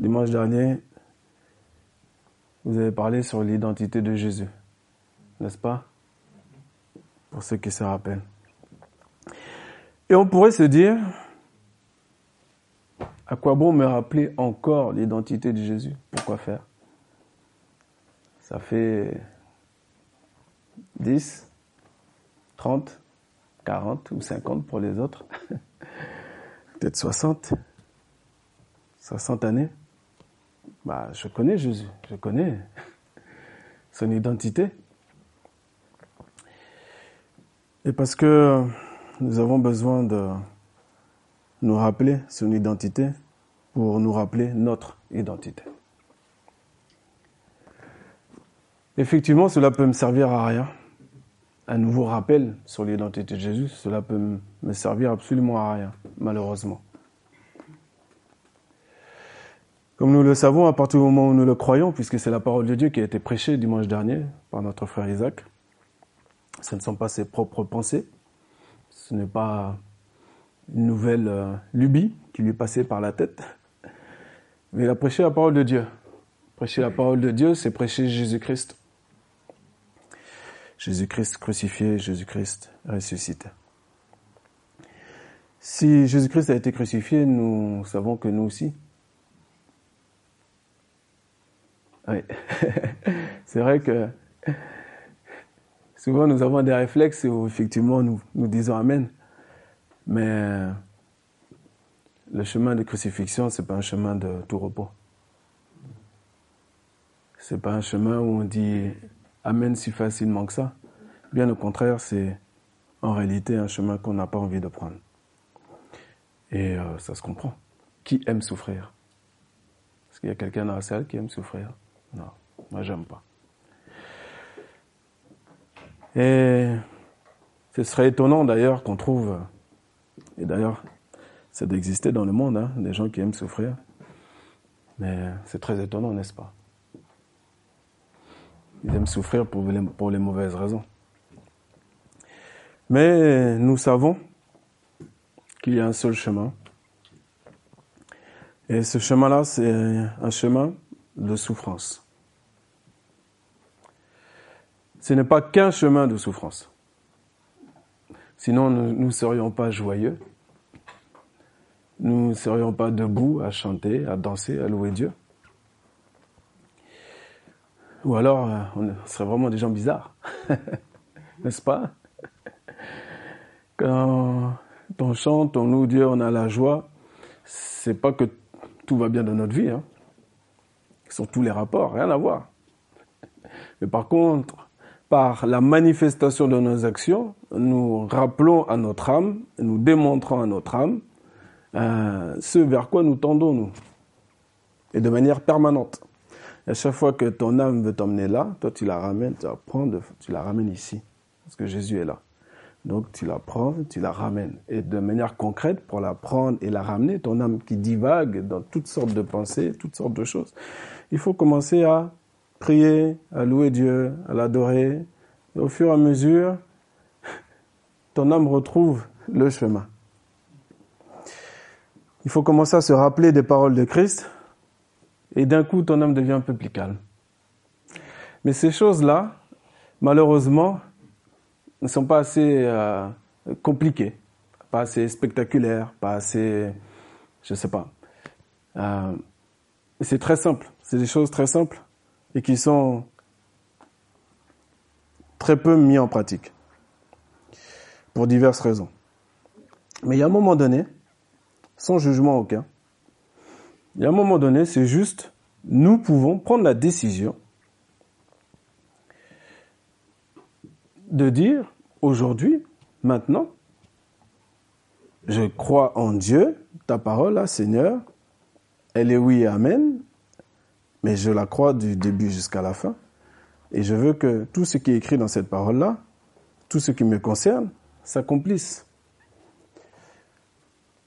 Dimanche dernier, vous avez parlé sur l'identité de Jésus, n'est-ce pas? Pour ceux qui se rappellent. Et on pourrait se dire, à quoi bon me rappeler encore l'identité de Jésus? Pourquoi faire? Ça fait 10, 30, 40 ou 50 pour les autres. Peut-être 60. 60 années. Bah, je connais Jésus, je connais son identité. Et parce que nous avons besoin de nous rappeler son identité pour nous rappeler notre identité. Effectivement, cela peut me servir à rien. Un nouveau rappel sur l'identité de Jésus, cela peut me servir absolument à rien, malheureusement. Comme nous le savons, à partir du moment où nous le croyons, puisque c'est la parole de Dieu qui a été prêchée dimanche dernier par notre frère Isaac, ce ne sont pas ses propres pensées, ce n'est pas une nouvelle euh, lubie qui lui passait par la tête, mais il a prêché la parole de Dieu. Prêcher la parole de Dieu, c'est prêcher Jésus-Christ. Jésus-Christ crucifié, Jésus-Christ ressuscité. Si Jésus-Christ a été crucifié, nous savons que nous aussi, Oui. c'est vrai que souvent nous avons des réflexes où effectivement nous, nous disons Amen. Mais le chemin de crucifixion, c'est pas un chemin de tout repos. C'est pas un chemin où on dit Amen si facilement que ça. Bien au contraire, c'est en réalité un chemin qu'on n'a pas envie de prendre. Et euh, ça se comprend. Qui aime souffrir? Est-ce qu'il y a quelqu'un dans la salle qui aime souffrir? Non, moi j'aime pas. Et ce serait étonnant d'ailleurs qu'on trouve, et d'ailleurs ça d'exister dans le monde, hein, des gens qui aiment souffrir. Mais c'est très étonnant, n'est-ce pas? Ils aiment souffrir pour les, pour les mauvaises raisons. Mais nous savons qu'il y a un seul chemin. Et ce chemin-là, c'est un chemin de souffrance. Ce n'est pas qu'un chemin de souffrance. Sinon, nous ne serions pas joyeux. Nous ne serions pas debout à chanter, à danser, à louer Dieu. Ou alors, euh, on serait vraiment des gens bizarres. N'est-ce pas? Quand on chante, on loue Dieu, on a la joie, c'est pas que tout va bien dans notre vie. Hein sur tous les rapports, rien à voir. Mais par contre, par la manifestation de nos actions, nous rappelons à notre âme, nous démontrons à notre âme euh, ce vers quoi nous tendons, nous. Et de manière permanente. à chaque fois que ton âme veut t'emmener là, toi tu la ramènes, tu la prends, tu la ramènes ici. Parce que Jésus est là. Donc tu la prends, tu la ramènes. Et de manière concrète, pour la prendre et la ramener, ton âme qui divague dans toutes sortes de pensées, toutes sortes de choses, il faut commencer à prier, à louer Dieu, à l'adorer. Et au fur et à mesure, ton âme retrouve le chemin. Il faut commencer à se rappeler des paroles de Christ et d'un coup ton âme devient un peu plus calme. Mais ces choses-là, malheureusement, ne sont pas assez euh, compliquées, pas assez spectaculaires, pas assez, je sais pas. Euh, c'est très simple. C'est des choses très simples et qui sont très peu mis en pratique pour diverses raisons. Mais il y a un moment donné, sans jugement aucun, il y a un moment donné, c'est juste, nous pouvons prendre la décision de dire aujourd'hui, maintenant, je crois en Dieu, ta parole, là, Seigneur, elle est oui et amen, mais je la crois du début jusqu'à la fin. Et je veux que tout ce qui est écrit dans cette parole-là, tout ce qui me concerne, s'accomplisse.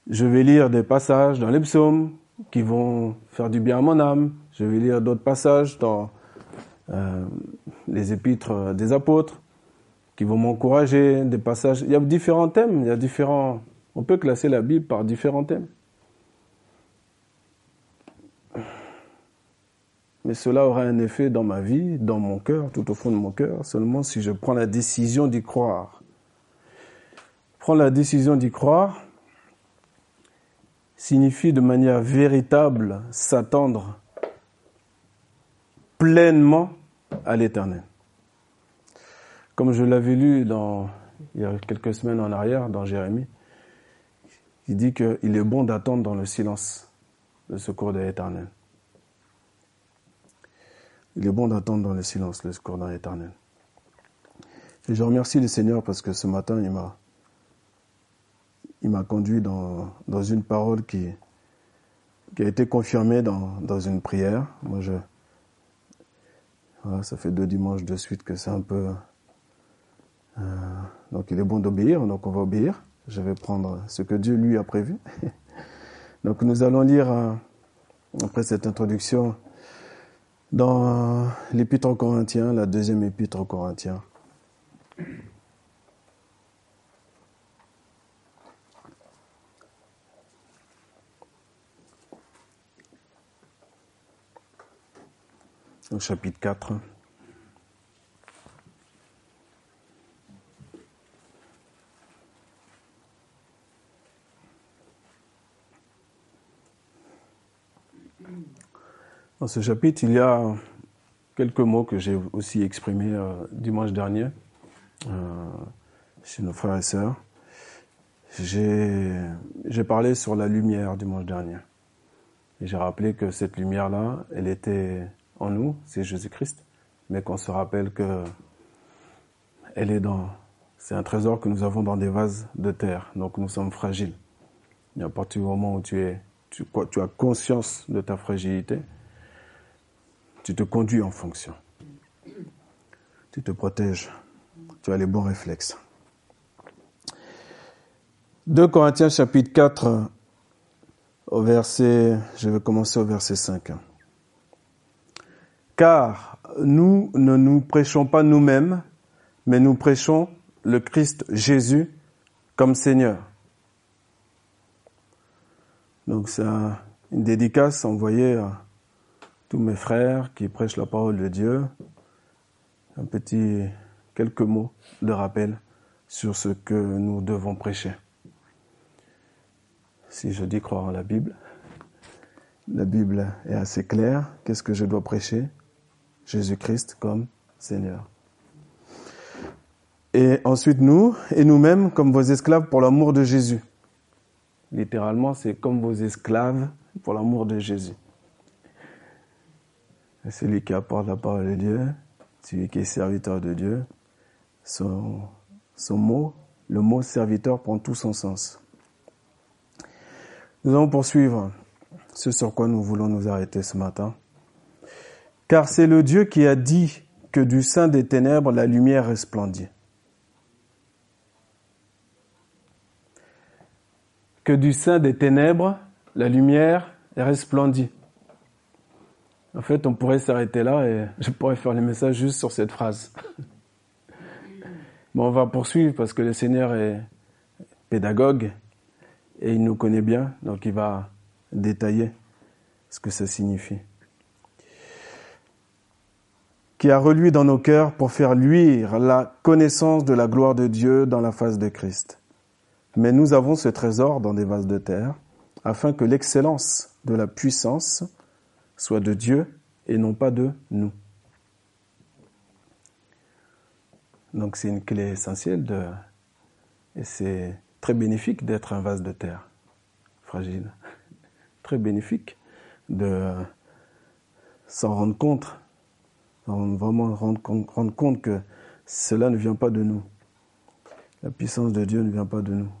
Je vais lire des passages dans les psaumes qui vont faire du bien à mon âme. Je vais lire d'autres passages dans euh, les épîtres des apôtres qui vont m'encourager, des passages. Il y a différents thèmes, il y a différents. On peut classer la Bible par différents thèmes. Mais cela aura un effet dans ma vie, dans mon cœur, tout au fond de mon cœur, seulement si je prends la décision d'y croire. Prendre la décision d'y croire signifie de manière véritable s'attendre pleinement à l'éternel. Comme je l'avais lu il y a quelques semaines en arrière dans Jérémie, il dit qu'il est bon d'attendre dans le silence le secours de l'éternel. Il est bon d'attendre dans le silence le secours de l'éternel. Et je remercie le Seigneur parce que ce matin, il m'a, il m'a conduit dans, dans une parole qui, qui a été confirmée dans, dans une prière. Moi, je, voilà, ça fait deux dimanches de suite que c'est un peu, euh, donc il est bon d'obéir, donc on va obéir. Je vais prendre ce que Dieu lui a prévu. donc nous allons lire, euh, après cette introduction, dans l'épître aux Corinthiens, la deuxième épître aux Corinthiens. Au chapitre 4. Dans ce chapitre, il y a quelques mots que j'ai aussi exprimés euh, dimanche dernier euh, chez nos frères et sœurs. J'ai parlé sur la lumière dimanche dernier. J'ai rappelé que cette lumière-là, elle était en nous, c'est Jésus-Christ, mais qu'on se rappelle que elle est dans, c'est un trésor que nous avons dans des vases de terre, donc nous sommes fragiles. Et à partir du moment où tu es, tu as conscience de ta fragilité, tu te conduis en fonction. Tu te protèges. Tu as les bons réflexes. 2 Corinthiens chapitre 4 au verset, je vais commencer au verset 5. Car nous ne nous prêchons pas nous-mêmes, mais nous prêchons le Christ Jésus comme Seigneur. Donc c'est une dédicace envoyée à tous mes frères qui prêchent la parole de Dieu, un petit, quelques mots de rappel sur ce que nous devons prêcher. Si je dis croire en la Bible, la Bible est assez claire. Qu'est-ce que je dois prêcher? Jésus-Christ comme Seigneur. Et ensuite nous, et nous-mêmes comme vos esclaves pour l'amour de Jésus. Littéralement, c'est comme vos esclaves pour l'amour de Jésus. Celui qui apporte la parole de Dieu, celui qui est serviteur de Dieu, son, son mot, le mot serviteur prend tout son sens. Nous allons poursuivre ce sur quoi nous voulons nous arrêter ce matin. Car c'est le Dieu qui a dit que du sein des ténèbres la lumière resplendit. Que du sein des ténèbres la lumière resplendit. En fait, on pourrait s'arrêter là et je pourrais faire le message juste sur cette phrase. Mais on va poursuivre parce que le Seigneur est pédagogue et il nous connaît bien, donc il va détailler ce que ça signifie. Qui a reluit dans nos cœurs pour faire luire la connaissance de la gloire de Dieu dans la face de Christ. Mais nous avons ce trésor dans des vases de terre, afin que l'excellence de la puissance soit de Dieu et non pas de nous. Donc c'est une clé essentielle de, et c'est très bénéfique d'être un vase de terre fragile. Très bénéfique de s'en rendre compte, vraiment rendre, compte que cela ne vient pas de nous. La puissance de Dieu ne vient pas de nous.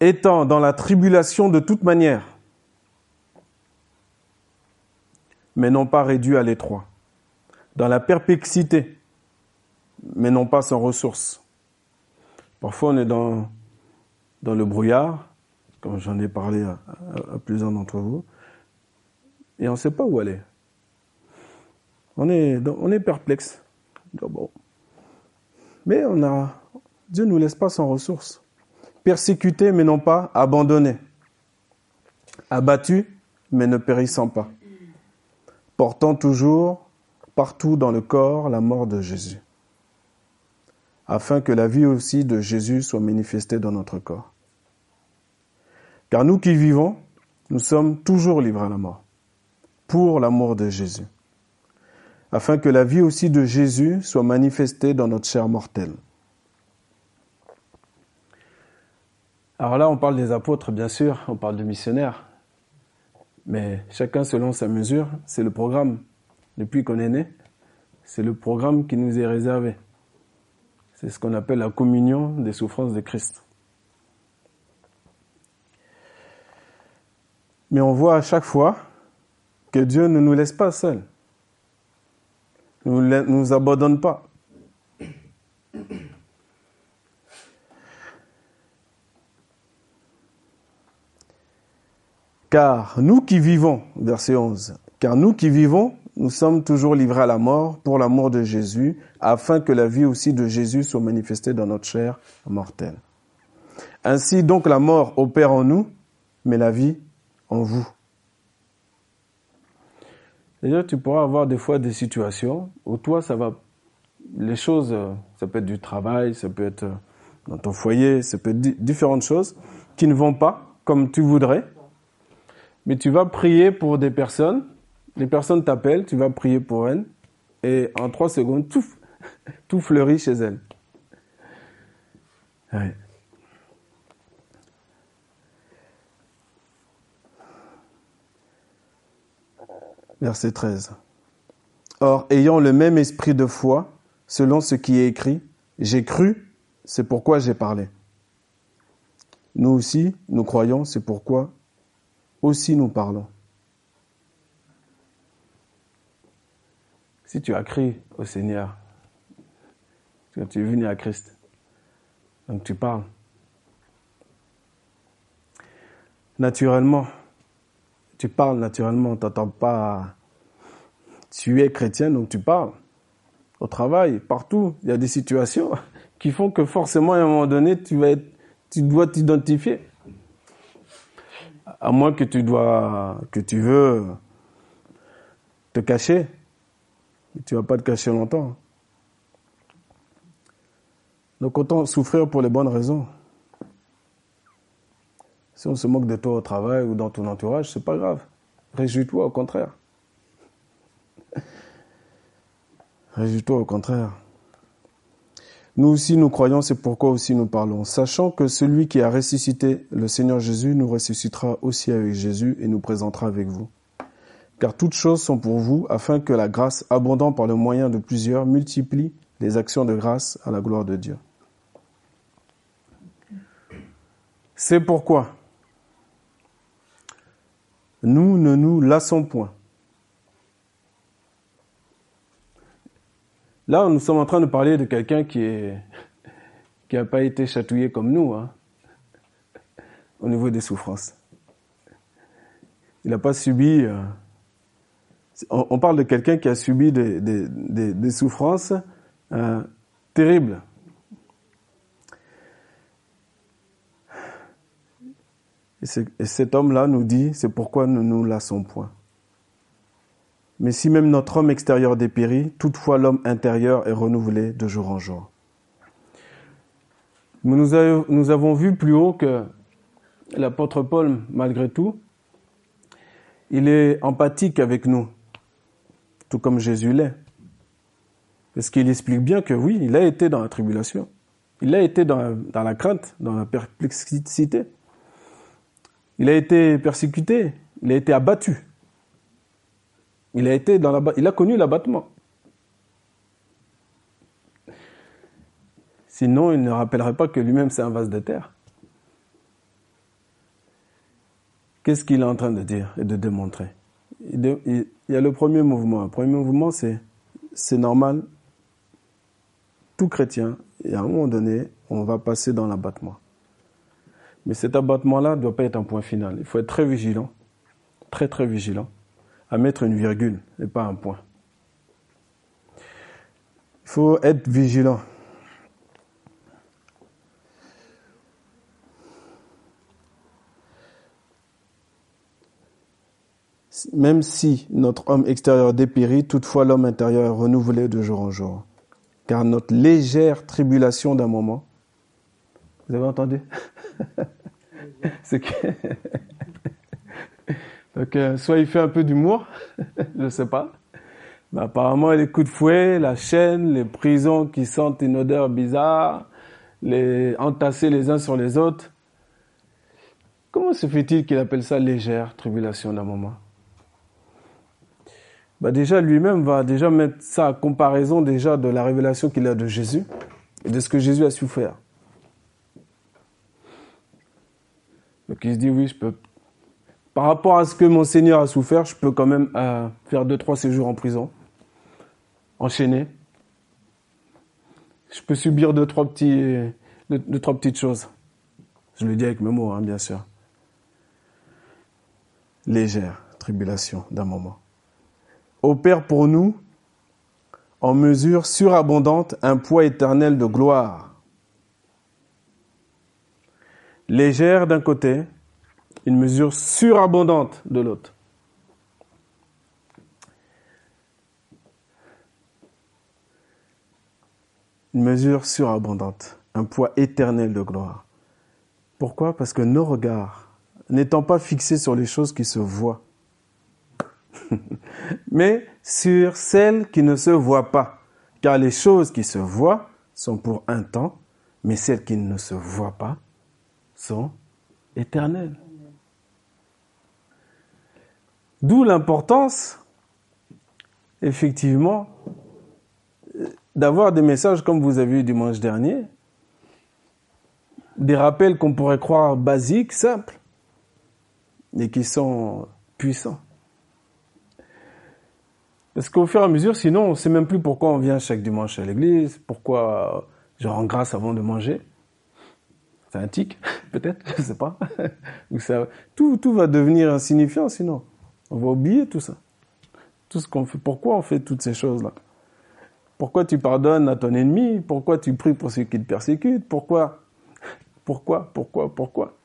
Étant dans la tribulation de toute manière, mais non pas réduit à l'étroit. Dans la perplexité, mais non pas sans ressources. Parfois, on est dans, le brouillard, comme j'en ai parlé à, plusieurs d'entre vous, et on ne sait pas où aller. On est, perplexe. Mais on a, Dieu ne nous laisse pas sans ressources. Persécuté, mais non pas abandonné. Abattu, mais ne périssant pas portant toujours partout dans le corps la mort de Jésus, afin que la vie aussi de Jésus soit manifestée dans notre corps. Car nous qui vivons, nous sommes toujours livrés à la mort, pour l'amour de Jésus, afin que la vie aussi de Jésus soit manifestée dans notre chair mortelle. Alors là, on parle des apôtres, bien sûr, on parle de missionnaires, mais chacun selon sa mesure, c'est le programme. Depuis qu'on est né, c'est le programme qui nous est réservé. C'est ce qu'on appelle la communion des souffrances de Christ. Mais on voit à chaque fois que Dieu ne nous laisse pas seuls. Ne nous, nous abandonne pas. Car nous qui vivons, verset 11, car nous qui vivons, nous sommes toujours livrés à la mort pour l'amour de Jésus, afin que la vie aussi de Jésus soit manifestée dans notre chair mortelle. Ainsi donc la mort opère en nous, mais la vie en vous. D'ailleurs, tu pourras avoir des fois des situations où toi, ça va, les choses, ça peut être du travail, ça peut être dans ton foyer, ça peut être différentes choses qui ne vont pas comme tu voudrais, mais tu vas prier pour des personnes, les personnes t'appellent, tu vas prier pour elles, et en trois secondes, tout, fleurit chez elles. Verset 13. Or, ayant le même esprit de foi, selon ce qui est écrit, j'ai cru, c'est pourquoi j'ai parlé. Nous aussi, nous croyons, c'est pourquoi aussi nous parlons. Si tu as crié au Seigneur, tu es venu à Christ, donc tu parles. Naturellement, tu parles naturellement, tu n'entends pas. Tu es chrétien, donc tu parles. Au travail, partout, il y a des situations qui font que forcément, à un moment donné, tu, vas tu dois t'identifier à moins que tu dois, que tu veux te cacher. Tu vas pas te cacher longtemps. Donc autant souffrir pour les bonnes raisons. Si on se moque de toi au travail ou dans ton entourage, c'est pas grave. Réjouis-toi au contraire. Réjouis-toi au contraire. Nous aussi, nous croyons, c'est pourquoi aussi nous parlons, sachant que celui qui a ressuscité le Seigneur Jésus nous ressuscitera aussi avec Jésus et nous présentera avec vous. Car toutes choses sont pour vous, afin que la grâce, abondant par le moyen de plusieurs, multiplie les actions de grâce à la gloire de Dieu. C'est pourquoi nous ne nous lassons point Là, nous sommes en train de parler de quelqu'un qui n'a pas été chatouillé comme nous, hein, au niveau des souffrances. Il n'a pas subi. Euh, on, parle de quelqu'un qui a subi des, souffrances euh, terribles. Et, cet homme-là nous dit, c'est pourquoi nous nous lassons point. Mais si même notre homme extérieur dépérit, toutefois l'homme intérieur est renouvelé de jour en jour. Nous, avons vu plus haut que l'apôtre Paul, malgré tout, il est empathique avec nous, tout comme Jésus l'est. Parce qu'il explique bien que oui, il a été dans la tribulation. Il a été dans la crainte, dans la perplexité. Il a été persécuté. Il a été abattu. Il a été dans la, il a connu l'abattement. Sinon, il ne rappellerait pas que lui-même c'est un vase de terre. Qu'est-ce qu'il est en train de dire et de démontrer? Il, y a le premier mouvement. Le premier mouvement, c'est c'est normal. Tout chrétien, et à un moment donné, on va passer dans l'abattement. Mais cet abattement-là ne doit pas être un point final. Il faut être très vigilant, très très vigilant à mettre une virgule et pas un point. Il faut être vigilant. même si notre homme extérieur dépérit, toutefois l'homme intérieur est renouvelé de jour en jour. Car notre légère tribulation d'un moment, vous avez entendu? C'est que... Donc, euh, soit il fait un peu d'humour, je ne sais pas. Mais apparemment, les coups de fouet, la chaîne, les prisons qui sentent une odeur bizarre, les entassés les uns sur les autres. Comment se fait-il qu'il appelle ça légère tribulation d'un moment? Bah Déjà, lui-même va déjà mettre ça à comparaison déjà de la révélation qu'il a de Jésus et de ce que Jésus a souffert. Donc il se dit, oui, je peux par rapport à ce que mon Seigneur a souffert, je peux quand même euh, faire deux, trois séjours en prison, enchaîner. Je peux subir deux, trois, petits, deux, trois petites choses. Je le dis avec mes mots, hein, bien sûr. Légère tribulation d'un moment. Opère pour nous, en mesure surabondante, un poids éternel de gloire. Légère d'un côté, une mesure surabondante de l'autre. Une mesure surabondante, un poids éternel de gloire. Pourquoi? Parce que nos regards, n'étant pas fixés sur les choses qui se voient, mais sur celles qui ne se voient pas. Car les choses qui se voient sont pour un temps, mais celles qui ne se voient pas sont éternelles. D'où l'importance, effectivement, d'avoir des messages comme vous avez eu dimanche dernier, des rappels qu'on pourrait croire basiques, simples, mais qui sont puissants. Parce qu'au fur et à mesure, sinon, on ne sait même plus pourquoi on vient chaque dimanche à l'église, pourquoi je rends grâce avant de manger. C'est un tic, peut-être, je ne sais pas. tout, tout va devenir insignifiant sinon. On va oublier tout ça. Tout ce qu'on fait. Pourquoi on fait toutes ces choses-là? Pourquoi tu pardonnes à ton ennemi? Pourquoi tu pries pour ceux qui te persécutent? Pourquoi? Pourquoi? Pourquoi? Pourquoi?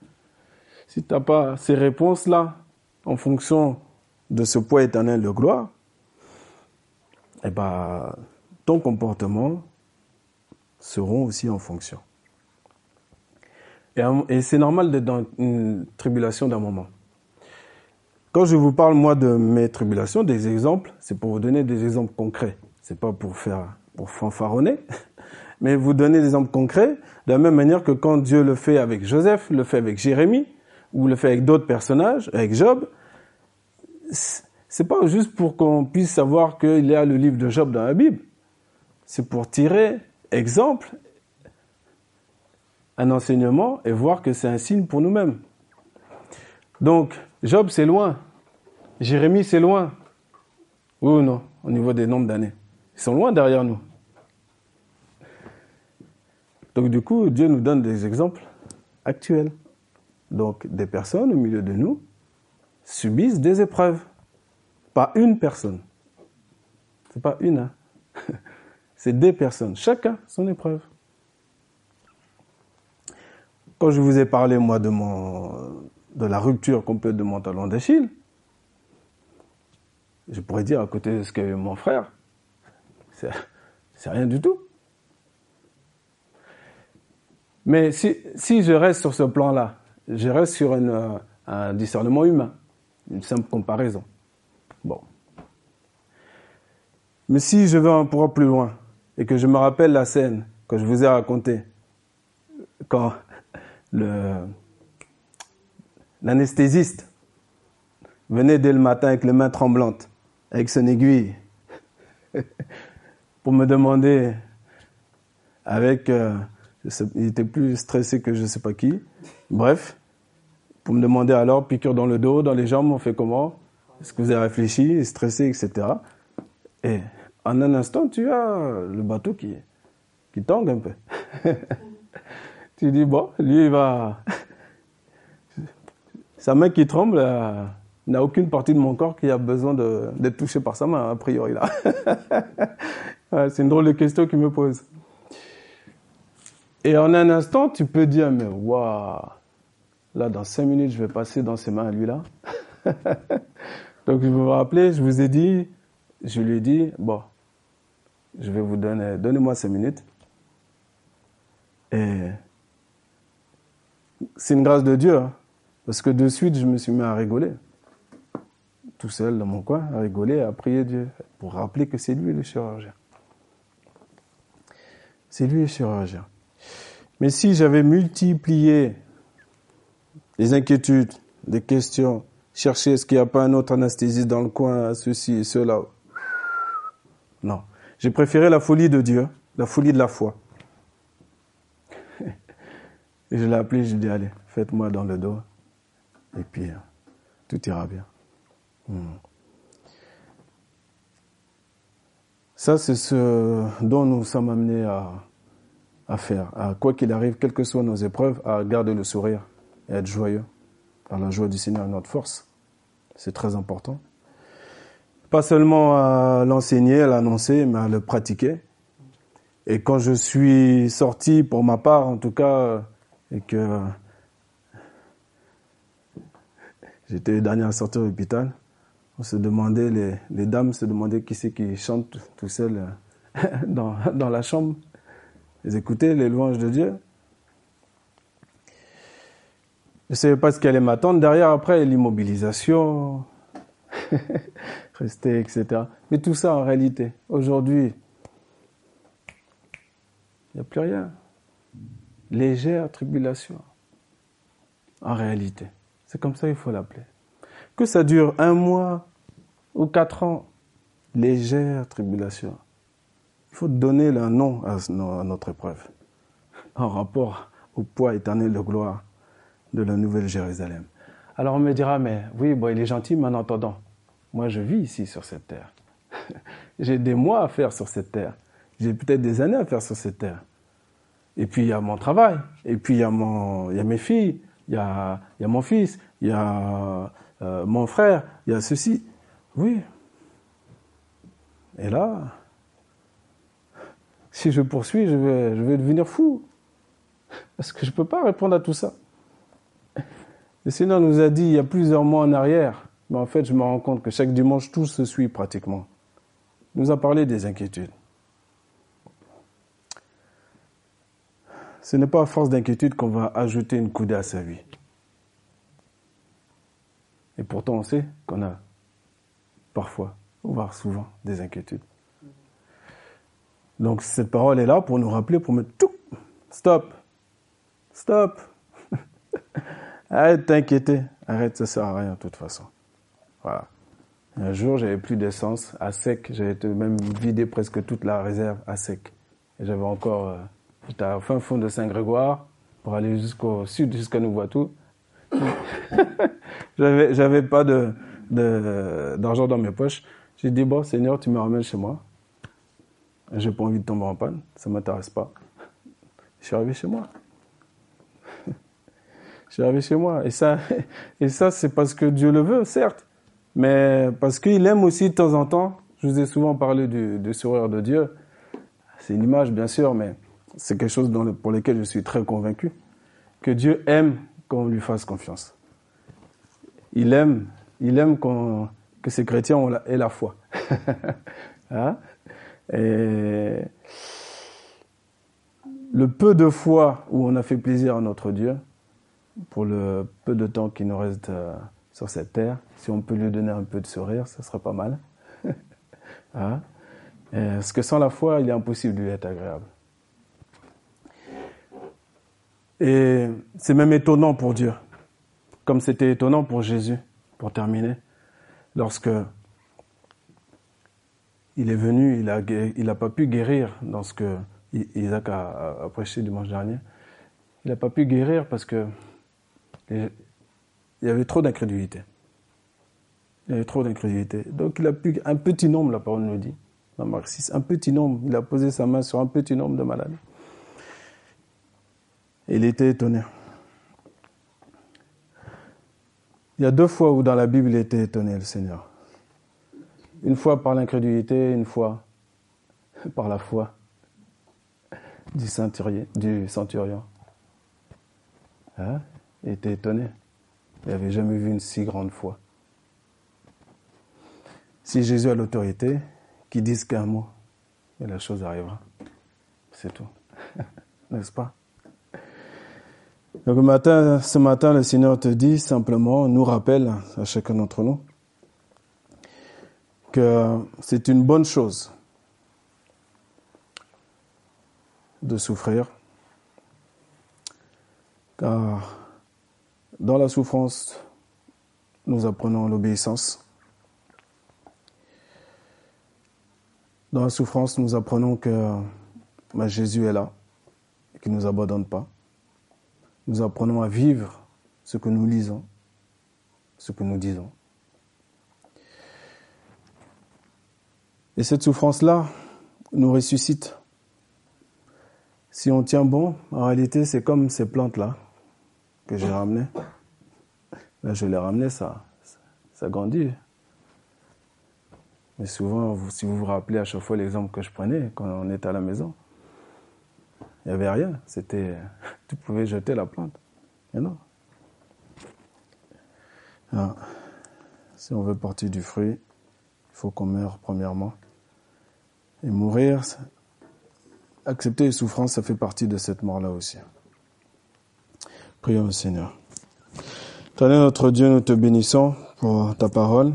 Si tu n'as pas ces réponses-là, en fonction de ce poids éternel de gloire, eh ben, ton comportement seront aussi en fonction. et c'est normal d'être dans une tribulation d'un moment. Quand je vous parle, moi, de mes tribulations, des exemples, c'est pour vous donner des exemples concrets. C'est pas pour faire, pour fanfaronner, mais vous donner des exemples concrets, de la même manière que quand Dieu le fait avec Joseph, le fait avec Jérémie, ou le fait avec d'autres personnages, avec Job, c'est pas juste pour qu'on puisse savoir qu'il y a le livre de Job dans la Bible. C'est pour tirer exemple, un enseignement et voir que c'est un signe pour nous-mêmes. Donc, Job, c'est loin. Jérémie, c'est loin. Oui ou non, au niveau des nombres d'années. Ils sont loin derrière nous. Donc du coup, Dieu nous donne des exemples actuels. Donc des personnes au milieu de nous subissent des épreuves. Pas une personne. C'est pas une, hein. c'est des personnes. Chacun son épreuve. Quand je vous ai parlé, moi, de, de la rupture complète de mon talon d'Achille, je pourrais dire à côté de ce que mon frère, c'est rien du tout. Mais si, je reste sur ce plan-là, je reste sur une, un discernement humain, une simple comparaison. Bon. Mais si je vais un peu plus loin et que je me rappelle la scène que je vous ai racontée, quand l'anesthésiste venait dès le matin avec les mains tremblantes avec son aiguille pour me demander avec euh, il était plus stressé que je sais pas qui. Bref pour me demander alors piqûre dans le dos dans les jambes on fait comment? Est-ce que vous avez réfléchi stressé etc et en un instant tu as le bateau qui qui tangue un peu. Tu dis bon lui il va sa main qui tremble euh, n'a aucune partie de mon corps qui a besoin d'être touchée par sa main, a priori là. C'est une drôle de question qu'il me pose. Et en un instant, tu peux dire, mais waouh, là dans cinq minutes, je vais passer dans ses mains à lui là. Donc je me rappelais, je vous ai dit, je lui ai dit, bon, je vais vous donner, donnez-moi cinq minutes. Et c'est une grâce de Dieu, hein, parce que de suite, je me suis mis à rigoler. Tout seul dans mon coin, à rigoler, à prier Dieu, pour rappeler que c'est lui le chirurgien. C'est lui le chirurgien. Mais si j'avais multiplié les inquiétudes, les questions, chercher est-ce qu'il n'y a pas un autre anesthésiste dans le coin, ceci et cela. Non. J'ai préféré la folie de Dieu, la folie de la foi. Et je l'ai appelé, je lui ai dit, allez, faites-moi dans le dos. Et puis, hein, tout ira bien. Hmm. Ça, c'est ce dont nous sommes amenés à, faire. À quoi qu'il arrive, quelles que soient nos épreuves, à garder le sourire et être joyeux. Par la joie du Seigneur notre force. C'est très important. Pas seulement à l'enseigner, à l'annoncer, mais à le pratiquer. Et quand je suis sorti, pour ma part en tout cas, et que j'étais le dernier à sortir de l'hôpital, on se demandait, les, les, dames se demandaient qui c'est qui chante tout seul dans, dans la chambre. Ils les louanges de Dieu. Je ne savais pas ce qui allait m'attendre derrière après, l'immobilisation, rester, etc. Mais tout ça en réalité, aujourd'hui, il n'y a plus rien. Légère tribulation. En réalité. C'est comme ça qu'il faut l'appeler. Que ça dure un mois ou quatre ans, légère tribulation. Il faut donner un nom à notre épreuve en rapport au poids éternel de gloire de la Nouvelle Jérusalem. Alors on me dira, mais oui, bon, il est gentil, mais en entendant, moi je vis ici sur cette terre. J'ai des mois à faire sur cette terre. J'ai peut-être des années à faire sur cette terre. Et puis il y a mon travail, et puis il y a, mon, il y a mes filles, il y a, il y a mon fils, il y a euh, mon frère, il y a ceci. Oui. Et là, si je poursuis, je vais, je vais devenir fou. Parce que je ne peux pas répondre à tout ça. Le Seigneur nous a dit il y a plusieurs mois en arrière, mais en fait, je me rends compte que chaque dimanche, tout se suit pratiquement. Il nous a parlé des inquiétudes. Ce n'est pas à force d'inquiétude qu'on va ajouter une coudée à sa vie. Et pourtant, on sait qu'on a parfois, voire souvent, des inquiétudes. Donc cette parole est là pour nous rappeler, pour mettre tout, stop, stop, Arrête de t'inquiéter. Arrête, ça sert à rien de toute façon. Voilà. Un jour, j'avais plus d'essence à sec. J'avais même vidé presque toute la réserve à sec. J'avais encore, euh, j'étais au fin fond de Saint-Grégoire pour aller jusqu'au sud, jusqu'à Nouveautou. j'avais, j'avais pas de, d'argent dans mes poches. J'ai dit, bon, Seigneur, tu me ramènes chez moi. J'ai pas envie de tomber en panne. Ça m'intéresse pas. Je suis arrivé chez moi. J'arrive chez moi. Et ça, et ça c'est parce que Dieu le veut, certes. Mais parce qu'il aime aussi de temps en temps. Je vous ai souvent parlé du, sourire de Dieu. C'est une image, bien sûr, mais c'est quelque chose pour lequel je suis très convaincu. Que Dieu aime qu'on lui fasse confiance. Il aime, il aime que ces chrétiens aient la foi. hein? Et le peu de fois où on a fait plaisir à notre Dieu, pour le peu de temps qui nous reste euh, sur cette terre, si on peut lui donner un peu de sourire, ce serait pas mal. hein? Parce que sans la foi, il est impossible de lui être agréable. Et c'est même étonnant pour Dieu, comme c'était étonnant pour Jésus, pour terminer, lorsque il est venu, il n'a pas pu guérir dans ce que Isaac a, a prêché dimanche dernier. Il n'a pas pu guérir parce que il y avait trop d'incrédulité. Il y avait trop d'incrédulité. Donc il a pu, un petit nombre, la parole nous dit, dans Marc 6, un petit nombre, il a posé sa main sur un petit nombre de malades. Il était étonné. Il y a deux fois où dans la Bible il était étonné, le Seigneur. Une fois par l'incrédulité, une fois par la foi du centurion. Hein? était étonné. Il n'avait jamais vu une si grande foi. Si Jésus a l'autorité, qu'il dise qu'un mot, et la chose arrivera. C'est tout. N'est-ce pas? Donc matin, ce matin, le Seigneur te dit simplement, nous rappelle à chacun d'entre nous, que c'est une bonne chose de souffrir, car dans la souffrance, nous apprenons l'obéissance. Dans la souffrance, nous apprenons que bah, Jésus est là et qu'il ne nous abandonne pas. Nous apprenons à vivre ce que nous lisons, ce que nous disons. Et cette souffrance-là nous ressuscite. Si on tient bon, en réalité, c'est comme ces plantes-là que j'ai ramenées. Là, je les ramenées, ça, ça grandit. Mais souvent, si vous vous rappelez à chaque fois l'exemple que je prenais quand on était à la maison, il n'y avait rien. C'était, tu pouvais jeter la plante. Mais non. Alors, si on veut porter du fruit, il faut qu'on meure premièrement. Et mourir, accepter les souffrances, ça fait partie de cette mort-là aussi. Prions au Seigneur. Tenez notre Dieu, nous te bénissons pour ta parole.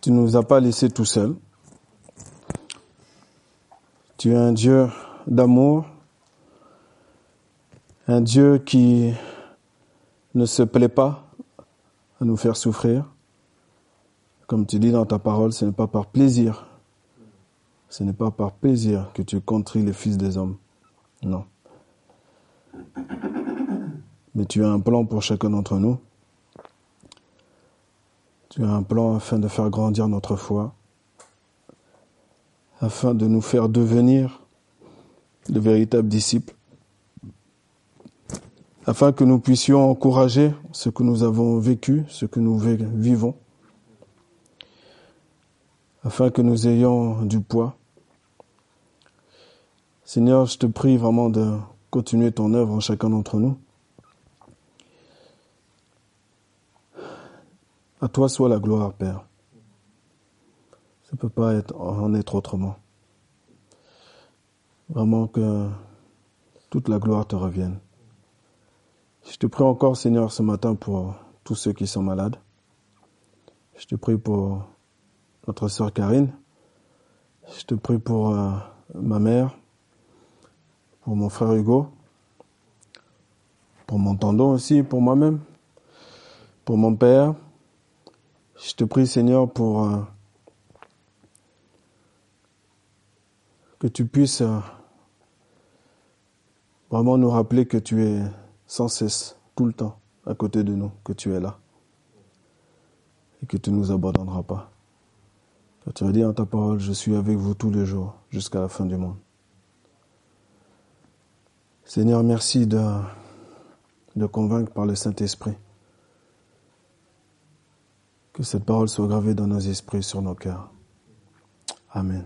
Tu ne nous as pas laissés tout seuls. Tu es un Dieu d'amour, un Dieu qui ne se plaît pas à nous faire souffrir. Comme tu dis dans ta parole, ce n'est pas par plaisir. Ce n'est pas par plaisir que tu contris les fils des hommes. Non. Mais tu as un plan pour chacun d'entre nous. Tu as un plan afin de faire grandir notre foi, afin de nous faire devenir de véritables disciples, afin que nous puissions encourager ce que nous avons vécu, ce que nous vivons, afin que nous ayons du poids. Seigneur, je te prie vraiment de continuer ton œuvre en chacun d'entre nous. À toi soit la gloire, Père. Ça ne peut pas être, en être autrement. Vraiment que toute la gloire te revienne. Je te prie encore, Seigneur, ce matin pour tous ceux qui sont malades. Je te prie pour notre sœur Karine. Je te prie pour euh, ma mère, pour mon frère Hugo, pour mon tendon aussi, pour moi-même, pour mon père. Je te prie, Seigneur, pour euh, que tu puisses euh, vraiment nous rappeler que tu es sans cesse, tout le temps, à côté de nous, que tu es là et que tu ne nous abandonneras pas. tu as dit en ta parole, je suis avec vous tous les jours jusqu'à la fin du monde. Seigneur, merci de, de convaincre par le Saint-Esprit que cette parole soit gravée dans nos esprits, sur nos cœurs. Amen.